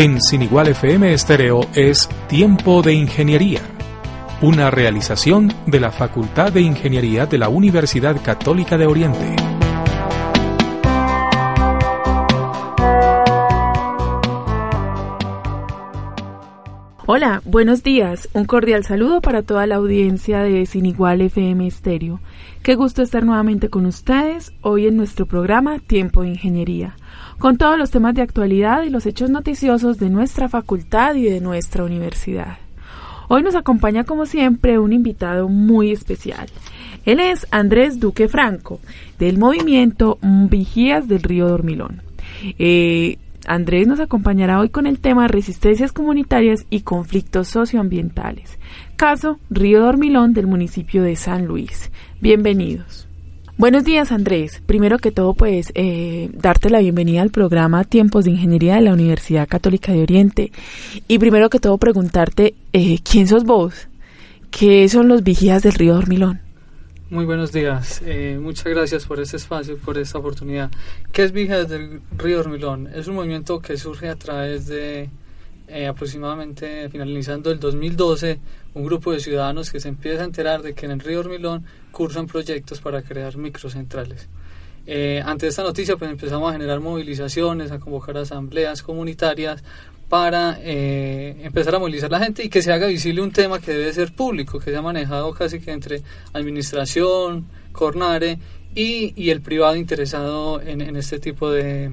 En Sin Igual FM Estéreo es Tiempo de Ingeniería, una realización de la Facultad de Ingeniería de la Universidad Católica de Oriente. Hola, buenos días. Un cordial saludo para toda la audiencia de Sin Igual FM Estéreo. Qué gusto estar nuevamente con ustedes hoy en nuestro programa Tiempo de Ingeniería con todos los temas de actualidad y los hechos noticiosos de nuestra facultad y de nuestra universidad. Hoy nos acompaña como siempre un invitado muy especial. Él es Andrés Duque Franco, del movimiento Vigías del Río Dormilón. Eh, Andrés nos acompañará hoy con el tema resistencias comunitarias y conflictos socioambientales. Caso Río Dormilón del municipio de San Luis. Bienvenidos. Buenos días Andrés. Primero que todo pues eh, darte la bienvenida al programa Tiempos de Ingeniería de la Universidad Católica de Oriente. Y primero que todo preguntarte eh, quién sos vos, qué son los vigías del río Dormilón. Muy buenos días, eh, muchas gracias por este espacio, por esta oportunidad. ¿Qué es Vigías del Río Dormilón? Es un movimiento que surge a través de aproximadamente finalizando el 2012 un grupo de ciudadanos que se empieza a enterar de que en el río Hormilón cursan proyectos para crear microcentrales. Eh, ante esta noticia pues empezamos a generar movilizaciones, a convocar asambleas comunitarias para eh, empezar a movilizar a la gente y que se haga visible un tema que debe ser público, que se ha manejado casi que entre administración, Cornare y, y el privado interesado en, en este tipo de,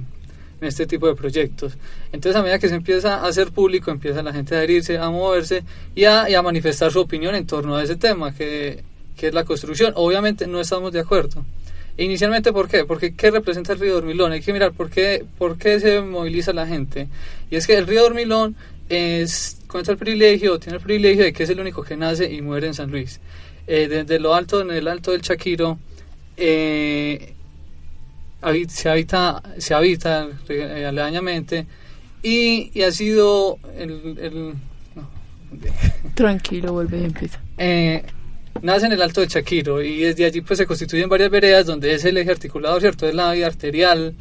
en este tipo de proyectos. Entonces a medida que se empieza a hacer público, empieza la gente a adherirse, a moverse y a, manifestar su opinión en torno a ese tema, que, es la construcción. Obviamente no estamos de acuerdo. Inicialmente, ¿por qué? Porque ¿qué representa el río Dormilón? Hay que mirar por qué, por qué se moviliza la gente. Y es que el río Dormilón es, cuenta el privilegio, tiene el privilegio de que es el único que nace y muere en San Luis. Eh, desde lo alto, en el alto del Chaquiro, eh, se habita, se habita eh, aledañamente y, y, ha sido el... Tranquilo, vuelve y empieza. Nace en el Alto de Chaquiro y desde allí pues se constituyen varias veredas donde es el eje articulado, ¿cierto? Es la vía arterial,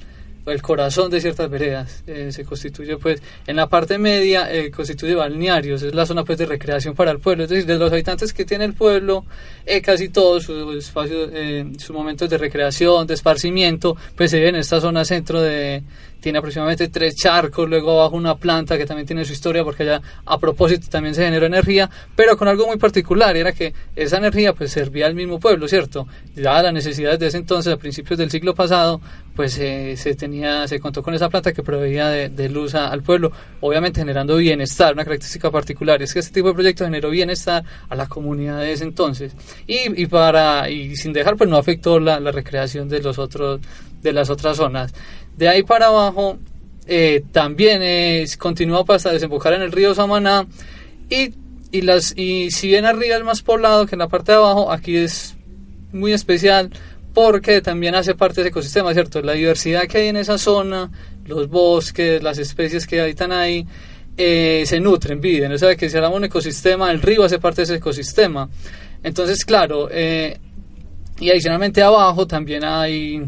el corazón de ciertas veredas. Eh, se constituye pues en la parte media eh, constituye balnearios, es la zona pues de recreación para el pueblo, es decir, de los habitantes que tiene el pueblo, eh, casi todos sus espacios, sus momentos de recreación, de esparcimiento, pues se ve en esta zona centro de tiene aproximadamente tres charcos, luego abajo una planta que también tiene su historia porque allá a propósito también se generó energía, pero con algo muy particular, era que esa energía pues servía al mismo pueblo, ¿cierto? Ya las necesidades de ese entonces, a principios del siglo pasado, pues eh, se tenía, se contó con esa planta que proveía de, luz al pueblo, obviamente generando bienestar, una característica particular es que este tipo de proyectos generó bienestar a la comunidad de ese entonces y, para y sin dejar pues no afectó la, recreación de los otros de las otras zonas. De ahí para abajo eh, también es, continúa hasta desembocar en el río Samaná y, y, las, y si bien arriba es más poblado que en la parte de abajo, aquí es muy especial porque también hace parte de ese ecosistema, ¿cierto? La diversidad que hay en esa zona, los bosques, las especies que habitan ahí, eh, se nutren, viven. O sea, que si hablamos un ecosistema, el río hace parte de ese ecosistema. Entonces, claro, eh, y adicionalmente abajo también hay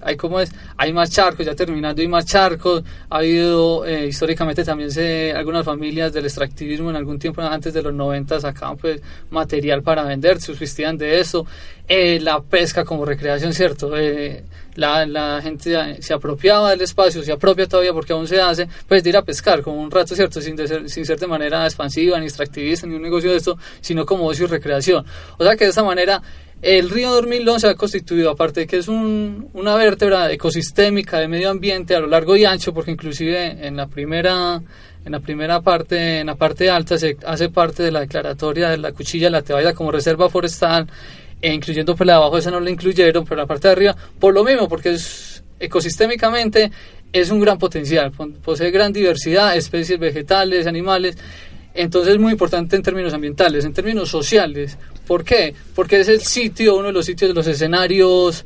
hay como es, hay más charcos, ya terminando hay más charcos, ha habido eh, históricamente también se, algunas familias del extractivismo en algún tiempo antes de los 90 sacaban pues material para vender, subsistían de eso, eh, la pesca como recreación, cierto, eh, la, la, gente se apropiaba del espacio, se apropia todavía porque aún se hace, pues de ir a pescar como un rato, ¿cierto? Sin, ser, sin ser de manera expansiva, ni extractivista, ni un negocio de esto, sino como ocio y recreación. O sea que de esa manera el río Dormilón se ha constituido, aparte de que es un, una vértebra ecosistémica de medio ambiente a lo largo y ancho, porque inclusive en la primera en la primera parte, en la parte alta se hace parte de la declaratoria de la cuchilla de la Tebaida como reserva forestal. e incluyendo pues, la de abajo, esa no la incluyeron, pero la parte de arriba, por lo mismo, porque es ecosistémicamente es un gran potencial, posee gran diversidad, especies vegetales, animales, entonces es muy importante en términos ambientales, en términos sociales. ¿Por qué? Porque es el sitio, uno de los sitios de los escenarios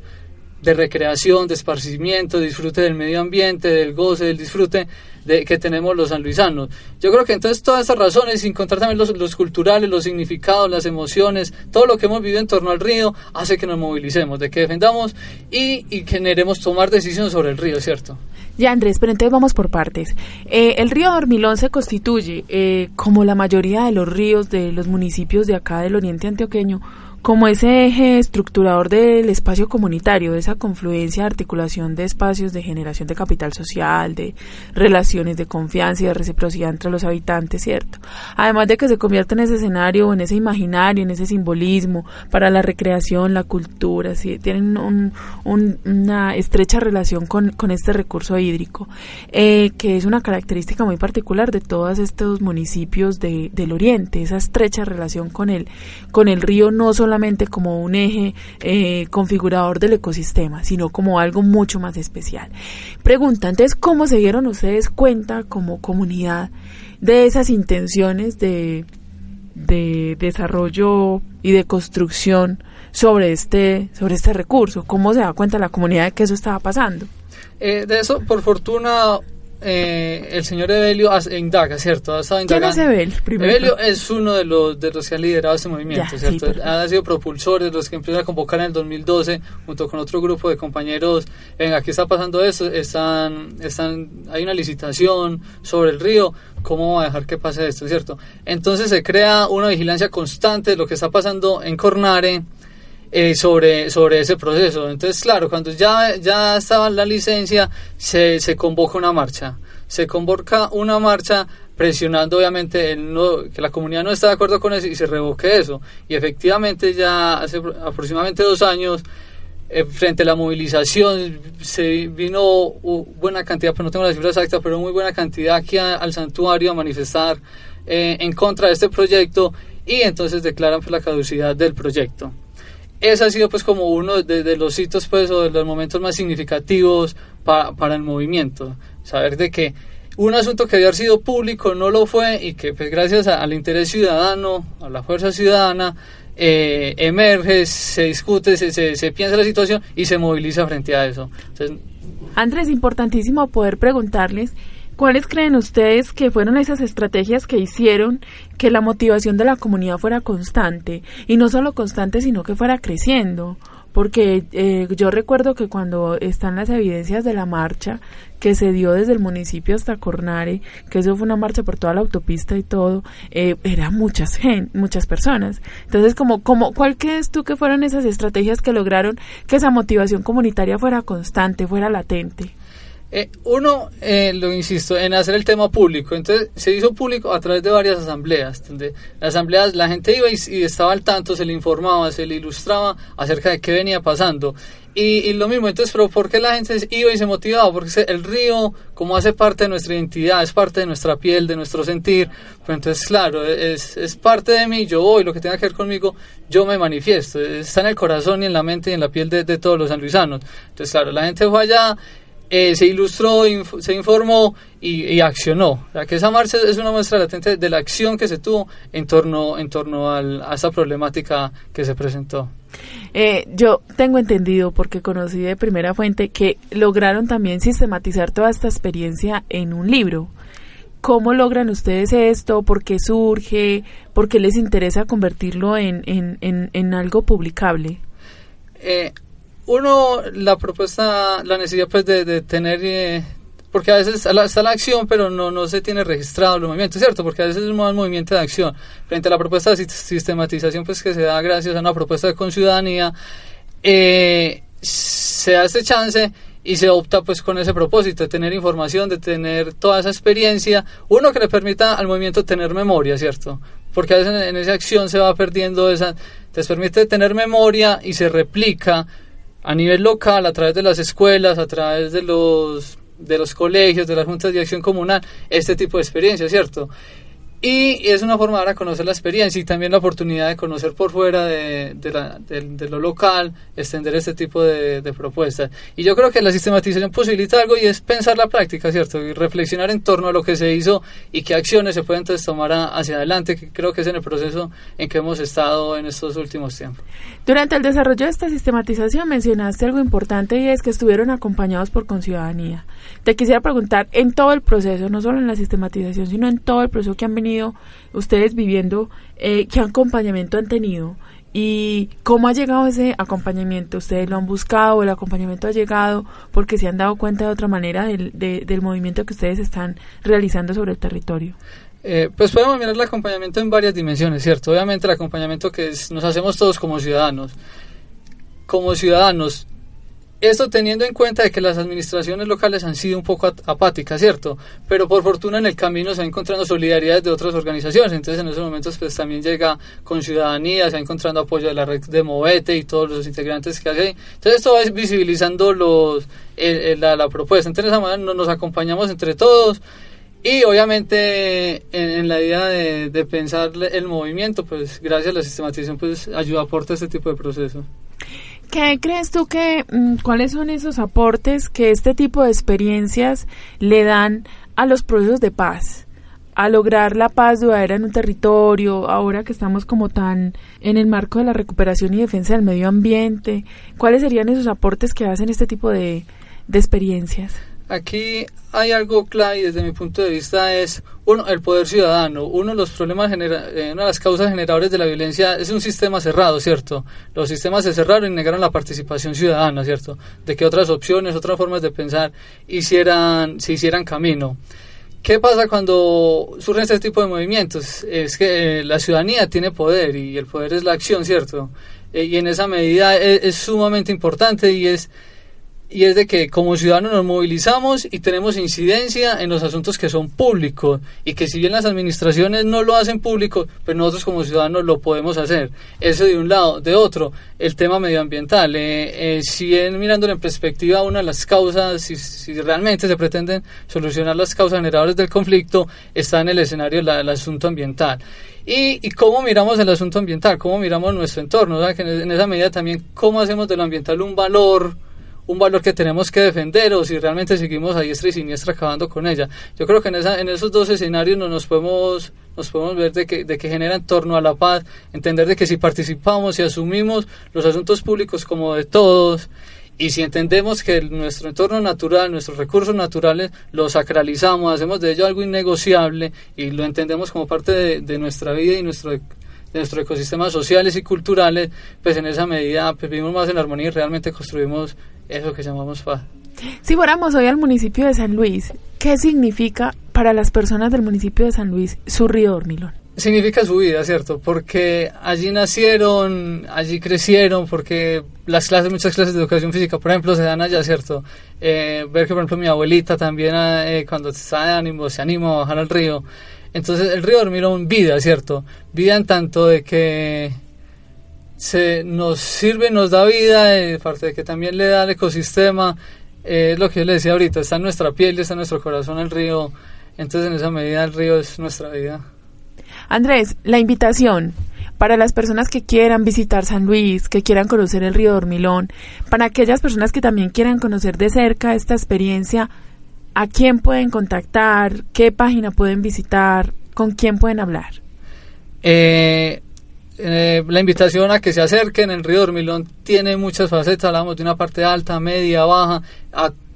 de recreación, de esparcimiento, disfrute del medio ambiente, del goce, del disfrute de, que tenemos los sanluisanos. Yo creo que entonces todas estas razones, sin contar también los, los culturales, los significados, las emociones, todo lo que hemos vivido en torno al río, hace que nos movilicemos, de que defendamos y, y generemos tomar decisiones sobre el río, ¿cierto? Ya, Andrés, pero entonces vamos por partes. Eh, el río Dormilón se constituye, eh, como la mayoría de los ríos de los municipios de acá del oriente antioqueño, como ese eje estructurador del espacio comunitario, de esa confluencia, articulación de espacios de generación de capital social, de relaciones de confianza y de reciprocidad entre los habitantes, ¿cierto? Además de que se convierte en ese escenario, en ese imaginario, en ese simbolismo para la recreación, la cultura, ¿sí? tienen una estrecha relación con, este recurso hídrico, eh, que es una característica muy particular de todos estos municipios del oriente, esa estrecha relación con el, con el río, no solo solamente como un eje eh, configurador del ecosistema, sino como algo mucho más especial. Pregunta, entonces, ¿cómo se dieron ustedes cuenta como comunidad de esas intenciones de, de desarrollo y de construcción sobre este, sobre este recurso? ¿Cómo se da cuenta la comunidad de que eso estaba pasando? Eh, de eso, por fortuna, eh, el señor Evelio indaga, ¿cierto? Ha estado ¿Quién es Evelio? Evelio es uno de los, de los que han liderado este movimiento, ¿cierto? ha sido propulsor de los que empiezan a convocar en el 2012 junto con otro grupo de compañeros. Venga, aquí está pasando eso, están, están, hay una licitación sobre el río, ¿cómo va a dejar que pase esto, ¿cierto? Entonces se crea una vigilancia constante de lo que está pasando en Cornare eh, sobre, sobre ese proceso. Entonces, claro, cuando ya, ya estaba la licencia, se, se convoca una marcha. Se convoca una marcha presionando obviamente el no, que la comunidad no está de acuerdo con eso y se revoque eso. Y efectivamente ya hace aproximadamente dos años, eh, frente a la movilización, se vino buena cantidad, pero pues no tengo la cifra exacta, pero muy buena cantidad aquí al santuario a manifestar eh, en contra de este proyecto y entonces declaran pues, la caducidad del proyecto ese ha sido pues como uno de, los hitos pues o de los momentos más significativos para el movimiento. Saber de que un asunto que había sido público no lo fue y que pues gracias al interés ciudadano, a la fuerza ciudadana, eh, emerge, se discute, se, se, se, piensa la situación y se moviliza frente a eso. Entonces, Andrés, importantísimo poder preguntarles ¿Cuáles creen ustedes que fueron esas estrategias que hicieron que la motivación de la comunidad fuera constante? Y no solo constante, sino que fuera creciendo. Porque eh, yo recuerdo que cuando están las evidencias de la marcha que se dio desde el municipio hasta Cornare, que eso fue una marcha por toda la autopista y todo, eh, eran muchas muchas personas. Entonces, como, como, ¿cuál crees tú que fueron esas estrategias que lograron que esa motivación comunitaria fuera constante, fuera latente? Eh, uno, eh, lo insisto, en hacer el tema público. Entonces, se hizo público a través de varias asambleas. Donde las asambleas, la gente iba y, estaba al tanto, se le informaba, se le ilustraba acerca de qué venía pasando. Y, lo mismo, entonces, pero ¿por qué la gente iba y se motivaba? Porque el río, como hace parte de nuestra identidad, es parte de nuestra piel, de nuestro sentir, entonces, claro, es, es parte de mí, yo voy, lo que tenga que ver conmigo, yo me manifiesto, está en el corazón y en la mente y en la piel de, de todos los sanluisanos. Entonces, claro, la gente fue allá eh, se ilustró, se informó y, accionó. O sea, que esa marcha es una muestra latente de la acción que se tuvo en torno, en torno a esa problemática que se presentó. Eh, yo tengo entendido, porque conocí de primera fuente, que lograron también sistematizar toda esta experiencia en un libro. ¿Cómo logran ustedes esto? ¿Por qué surge? ¿Por qué les interesa convertirlo en, en, en, en algo publicable? Eh, uno, la propuesta, la necesidad pues de, tener, eh, porque a veces está la, acción, pero no, no se tiene registrado el movimiento, ¿cierto? Porque a veces es un movimiento de acción. Frente a la propuesta de sistematización, pues que se da gracias a una propuesta de conciudadanía, eh, se da este chance y se opta pues con ese propósito de tener información, de tener toda esa experiencia, uno que le permita al movimiento tener memoria, ¿cierto? Porque a veces en, esa acción se va perdiendo esa, te permite tener memoria y se replica a nivel local, a través de las escuelas, a través de los, de los colegios, de las juntas de acción comunal, este tipo de experiencia, ¿cierto? Y es una forma de a conocer la experiencia y también la oportunidad de conocer por fuera de, de, lo local, extender este tipo de, propuestas. Y yo creo que la sistematización posibilita algo y es pensar la práctica, ¿cierto? Y reflexionar en torno a lo que se hizo y qué acciones se pueden entonces tomar hacia adelante, que creo que es en el proceso en que hemos estado en estos últimos tiempos. Durante el desarrollo de esta sistematización mencionaste algo importante y es que estuvieron acompañados por Conciudadanía. Te quisiera preguntar, en todo el proceso, no solo en la sistematización, sino en todo el proceso que han venido ustedes viviendo, eh, qué acompañamiento han tenido y cómo ha llegado ese acompañamiento. ¿Ustedes lo han buscado? ¿El acompañamiento ha llegado porque se han dado cuenta de otra manera del, del movimiento que ustedes están realizando sobre el territorio? Eh, pues podemos mirar el acompañamiento en varias dimensiones, ¿cierto? Obviamente el acompañamiento que nos hacemos todos como ciudadanos. Como ciudadanos esto teniendo en cuenta de que las administraciones locales han sido un poco apáticas, ¿cierto? Pero por fortuna en el camino se va encontrando solidaridad de otras organizaciones, entonces en esos momentos pues también llega con ciudadanía, se va encontrando apoyo de la red de Movete y todos los integrantes que hay. Entonces esto va visibilizando los, la, propuesta, entonces esa manera nos acompañamos entre todos y obviamente en, la idea de, pensar el movimiento, pues gracias a la sistematización pues ayuda, aporta este tipo de proceso. ¿Qué crees tú que, mm, cuáles son esos aportes que este tipo de experiencias le dan a los procesos de paz? a lograr la paz duradera en un territorio, ahora que estamos como tan en el marco de la recuperación y defensa del medio ambiente, ¿cuáles serían esos aportes que hacen este tipo de, de experiencias? Aquí hay algo clave desde mi punto de vista es uno el poder ciudadano uno de los problemas genera, eh, una de las causas generadores de la violencia es un sistema cerrado cierto los sistemas se cerraron y negaron la participación ciudadana cierto de que otras opciones otras formas de pensar hicieran se hicieran camino ¿Qué pasa cuando surgen este tipo de movimientos? Es que eh, la ciudadanía tiene poder y el poder es la acción, ¿cierto? Eh, y en esa medida es sumamente importante y es y es de que como ciudadanos nos movilizamos y tenemos incidencia en los asuntos que son públicos y que si bien las administraciones no lo hacen público, pues nosotros como ciudadanos lo podemos hacer. Eso de un lado. De otro, el tema medioambiental. Eh, eh, si bien mirándolo en perspectiva, una de las causas, si, si, realmente se pretenden solucionar las causas generadoras del conflicto, está en el escenario del asunto ambiental. Y, y, cómo miramos el asunto ambiental, cómo miramos nuestro entorno, o sea, que en esa medida también cómo hacemos de lo ambiental un valor un valor que tenemos que defender o si realmente seguimos a diestra y siniestra acabando con ella. Yo creo que en, esa, en esos dos escenarios no nos podemos nos podemos ver de que, de que genera en torno a la paz, entender de que si participamos y asumimos los asuntos públicos como de todos, y si entendemos que nuestro entorno natural, nuestros recursos naturales, los sacralizamos, hacemos de ello algo innegociable y lo entendemos como parte de, de nuestra vida y nuestro de nuestros ecosistemas sociales y culturales, pues en esa medida pues, vivimos más en armonía y realmente construimos eso que llamamos paz. Si fuéramos hoy al municipio de San Luis, ¿qué significa para las personas del municipio de San Luis su río Dormilón? Significa su vida, ¿cierto? Porque allí nacieron, allí crecieron, porque las clases, muchas clases de educación física, por ejemplo, se dan allá, ¿cierto? Eh, ver que, por ejemplo, mi abuelita también, eh, cuando está de ánimo, se anima a bajar al río. Entonces, el río Dormilón, vida, ¿cierto? Vida en tanto de que se nos sirve, nos da vida, eh, parte de que también le da al ecosistema, eh, es lo que yo le decía ahorita, está en nuestra piel, está en nuestro corazón el río, entonces en esa medida el río es nuestra vida. Andrés, la invitación para las personas que quieran visitar San Luis, que quieran conocer el río Dormilón, para aquellas personas que también quieran conocer de cerca esta experiencia, ¿a quién pueden contactar? ¿Qué página pueden visitar? ¿Con quién pueden hablar? Eh, eh, la invitación a que se acerquen. El río Dormilón tiene muchas facetas, hablamos de una parte alta, media, baja.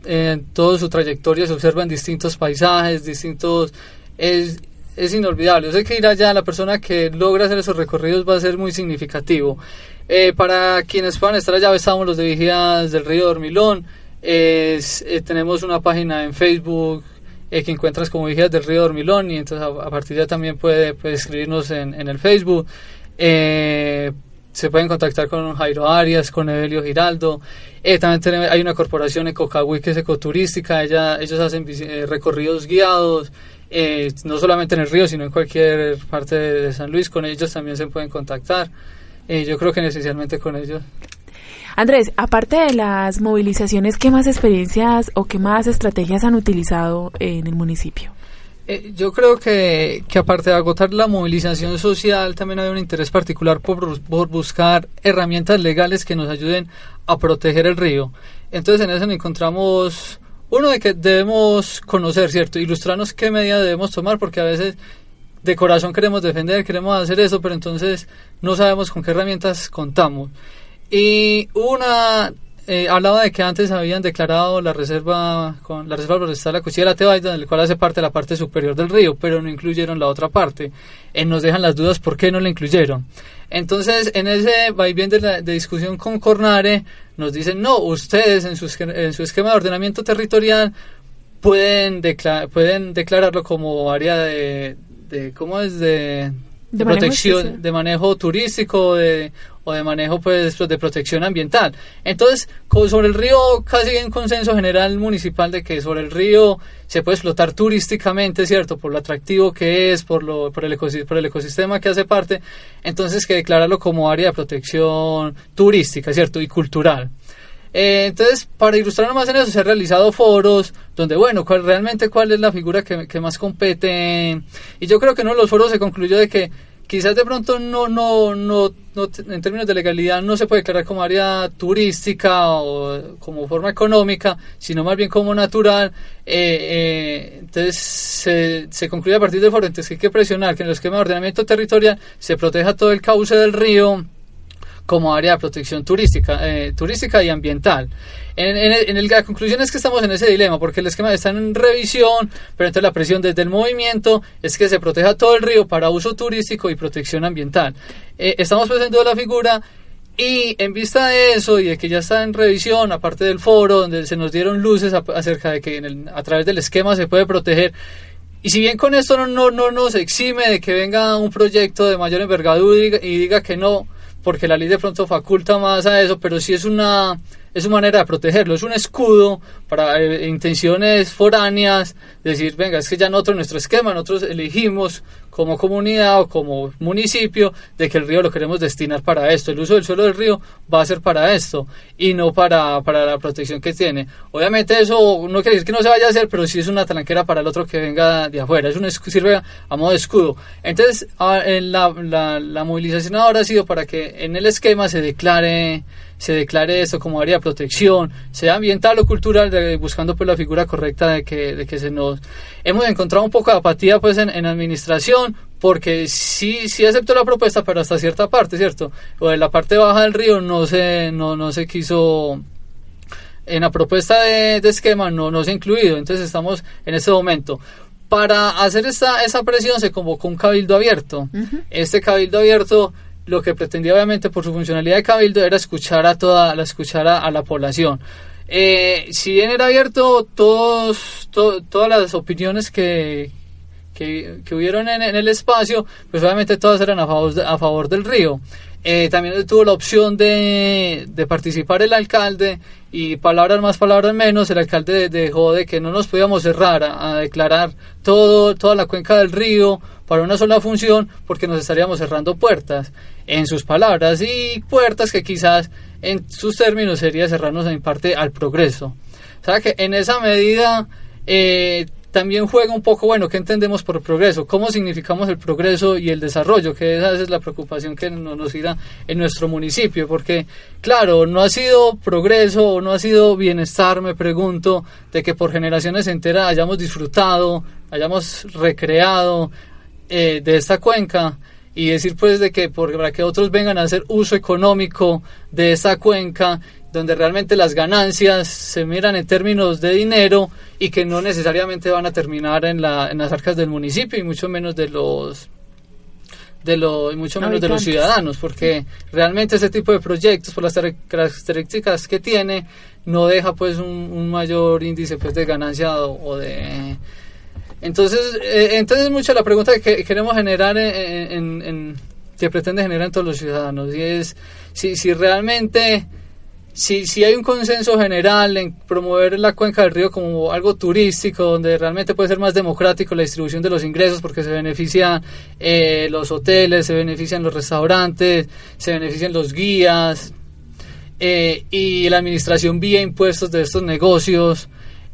en toda su trayectoria se observan distintos paisajes, distintos... Es, es inolvidable. Yo sé que ir allá, la persona que logra hacer esos recorridos va a ser muy significativo. Eh, para quienes puedan estar allá, estamos los de Vigilas del Río Dormilón. Eh, tenemos una página en Facebook que encuentras como Vigilas del Río Dormilón y entonces a, partir de ahí también puede, puede escribirnos en, en el Facebook. Eh, se pueden contactar con Jairo Arias, con Evelio Giraldo. Eh, también hay una corporación Ecocagüí que es ecoturística. Ella, ellos hacen eh, recorridos guiados, eh, no solamente en el río, sino en cualquier parte de, San Luis. Con ellos también se pueden contactar. yo creo que esencialmente con ellos. Andrés, aparte de las movilizaciones, ¿qué más experiencias o qué más estrategias han utilizado en el municipio? Eh, yo creo que, que, aparte de agotar la movilización social, también hay un interés particular por, por, buscar herramientas legales que nos ayuden a proteger el río. Entonces en eso encontramos uno de que debemos conocer, ¿cierto? Ilustrarnos qué medidas debemos tomar, porque a veces de corazón queremos defender, queremos hacer eso, pero entonces no sabemos con qué herramientas contamos. Y una eh, hablaba de que antes habían declarado la reserva con la reserva forestal la Cuchilla de la Tebaida, del cual hace parte la parte superior del río, pero no incluyeron la otra parte. Eh, nos dejan las dudas por qué no la incluyeron. Entonces, en ese vaivén de, de discusión con Cornare, nos dicen, no, ustedes en su, en su esquema de ordenamiento territorial pueden, pueden declararlo como área de, de ¿cómo es? De, de protección, de manejo turístico de, o de manejo pues, de protección ambiental. Entonces, sobre el río casi hay un consenso general municipal de que sobre el río se puede explotar turísticamente, ¿cierto? Por lo atractivo que es, por, lo, por, el, por el ecosistema que hace parte. Entonces, que declararlo como área de protección turística, ¿cierto? Y cultural. Eh, entonces, para ilustrar más en eso, se han realizado foros donde, bueno, cuál, realmente cuál es la figura que, que más compete. Y yo creo que uno de los foros se concluyó de que quizás de pronto no, no, no, no, en términos de legalidad no se puede declarar como área turística o como forma económica, sino más bien como natural. Eh, eh, entonces se, se concluye a partir del foro, entonces hay que presionar que en el esquema de ordenamiento territorial se proteja todo el cauce del río como área de protección turística, eh, turística y ambiental. En, en, el, la conclusión es que estamos en ese dilema, porque el esquema está en revisión, pero entonces la presión desde el movimiento es que se proteja todo el río para uso turístico y protección ambiental. Eh, estamos presentando la figura y en vista de eso y de que ya está en revisión, aparte del foro, donde se nos dieron luces acerca de que a través del esquema se puede proteger y si bien con esto no, no, no, nos exime de que venga un proyecto de mayor envergadura y diga que no, porque la ley de pronto faculta más a eso, pero sí es una es una manera de protegerlo, es un escudo para eh, intenciones foráneas, decir, venga, es que ya nosotros nuestro esquema, nosotros elegimos como comunidad o como municipio de que el río lo queremos destinar para esto, el uso del suelo del río va a ser para esto y no para, para la protección que tiene. Obviamente eso no quiere decir que no se vaya a hacer, pero sí es una tranquera para el otro que venga de afuera, es un sirve a modo de escudo. Entonces, la, la, la movilización ahora ha sido para que en el esquema se declare se declare esto como área de protección, sea ambiental o cultural, buscando pues la figura correcta de que, de que se nos... Hemos encontrado un poco de apatía pues en, en administración, porque sí, sí aceptó la propuesta, pero hasta cierta parte, ¿cierto? O en la parte baja del río no se, no, no se quiso en la propuesta de, de, esquema no, no se ha incluido, entonces estamos en este momento. Para hacer esta, esa presión se convocó un cabildo abierto. Este cabildo abierto lo que pretendía obviamente por su funcionalidad de cabildo era escuchar a toda la escuchar a, la población. Eh, si bien era abierto, todos, todas las opiniones que, que, hubieron en, el espacio, pues obviamente todas eran a favor, a favor del río. Eh, también tuvo la opción de, de, participar el alcalde y palabras más, palabras menos, el alcalde dejó de que no nos podíamos cerrar a, declarar todo, toda la cuenca del río para una sola función porque nos estaríamos cerrando puertas en sus palabras y puertas que quizás en sus términos sería cerrarnos en parte al progreso. O sea que en esa medida eh, también juega un poco, bueno, ¿qué entendemos por progreso? ¿Cómo significamos el progreso y el desarrollo? Que esa es la preocupación que nos irá en nuestro municipio, porque claro, no ha sido progreso o no ha sido bienestar, me pregunto, de que por generaciones enteras hayamos disfrutado, hayamos recreado eh, de esta cuenca y decir pues de que para que otros vengan a hacer uso económico de esa cuenca donde realmente las ganancias se miran en términos de dinero y que no necesariamente van a terminar en, la, en las arcas del municipio y mucho menos de los de lo, y mucho menos de los ciudadanos, porque realmente ese tipo de proyectos, por las características que tiene, no deja pues un, mayor índice pues de ganancia o de entonces, eh, entonces mucho la pregunta que queremos generar en, que pretende generar en todos los ciudadanos y es si, si realmente si, si hay un consenso general en promover la cuenca del río como algo turístico, donde realmente puede ser más democrático la distribución de los ingresos, porque se benefician eh, los hoteles, se benefician los restaurantes, se benefician los guías, eh, y la administración vía impuestos de estos negocios,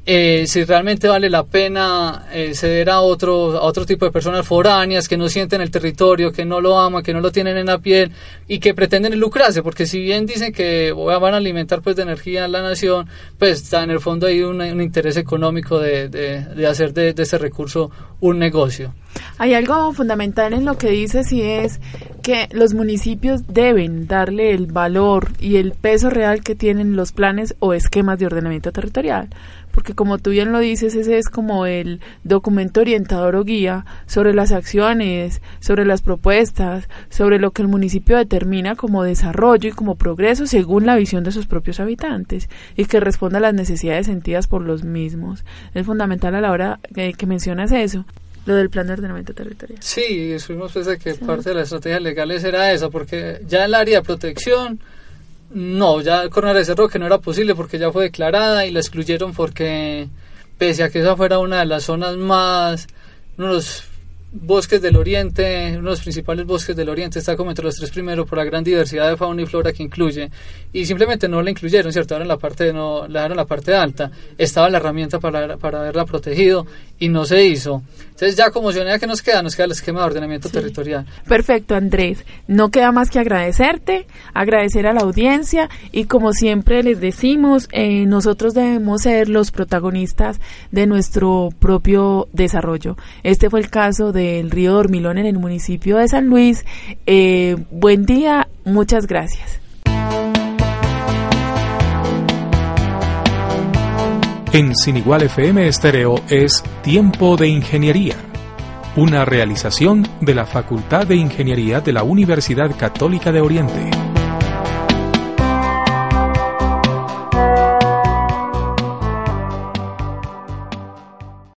eh, si realmente vale la pena eh, ceder a otro, a otro tipo de personas foráneas que no sienten el territorio, que no lo aman, que no lo tienen en la piel y que pretenden lucrarse, porque si bien dicen que van a alimentar pues de energía a la nación, pues está en el fondo hay un, interés económico de, de, hacer de, de ese recurso un negocio. Hay algo fundamental en lo que dices y es que los municipios deben darle el valor y el peso real que tienen los planes o esquemas de ordenamiento territorial porque como tú bien lo dices, ese es como el documento orientador o guía sobre las acciones, sobre las propuestas, sobre lo que el municipio determina como desarrollo y como progreso según la visión de sus propios habitantes y que responda a las necesidades sentidas por los mismos. Es fundamental a la hora que, mencionas eso lo del plan de ordenamiento territorial. Sí, fuimos pues de que parte de las estrategias legales era esa, porque ya el área de protección no, ya Corona cerró que no era posible porque ya fue declarada y la excluyeron porque pese a que esa fuera una de las zonas más, unos bosques del oriente, uno de los principales bosques del oriente, está como entre los tres primeros por la gran diversidad de fauna y flora que incluye, y simplemente no la incluyeron, ¿cierto? Ahora en la parte, no, la en la parte alta, estaba la herramienta para, para haberla protegido y no se hizo. Entonces ya como ciudadanía que nos queda, nos queda el esquema de ordenamiento territorial. Perfecto, Andrés. No queda más que agradecerte, agradecer a la audiencia y como siempre les decimos, eh, nosotros debemos ser los protagonistas de nuestro propio desarrollo. Este fue el caso de del río Dormilón en el municipio de San Luis. Eh, buen día, muchas gracias. En Sin Igual FM Estéreo es Tiempo de Ingeniería, una realización de la Facultad de Ingeniería de la Universidad Católica de Oriente.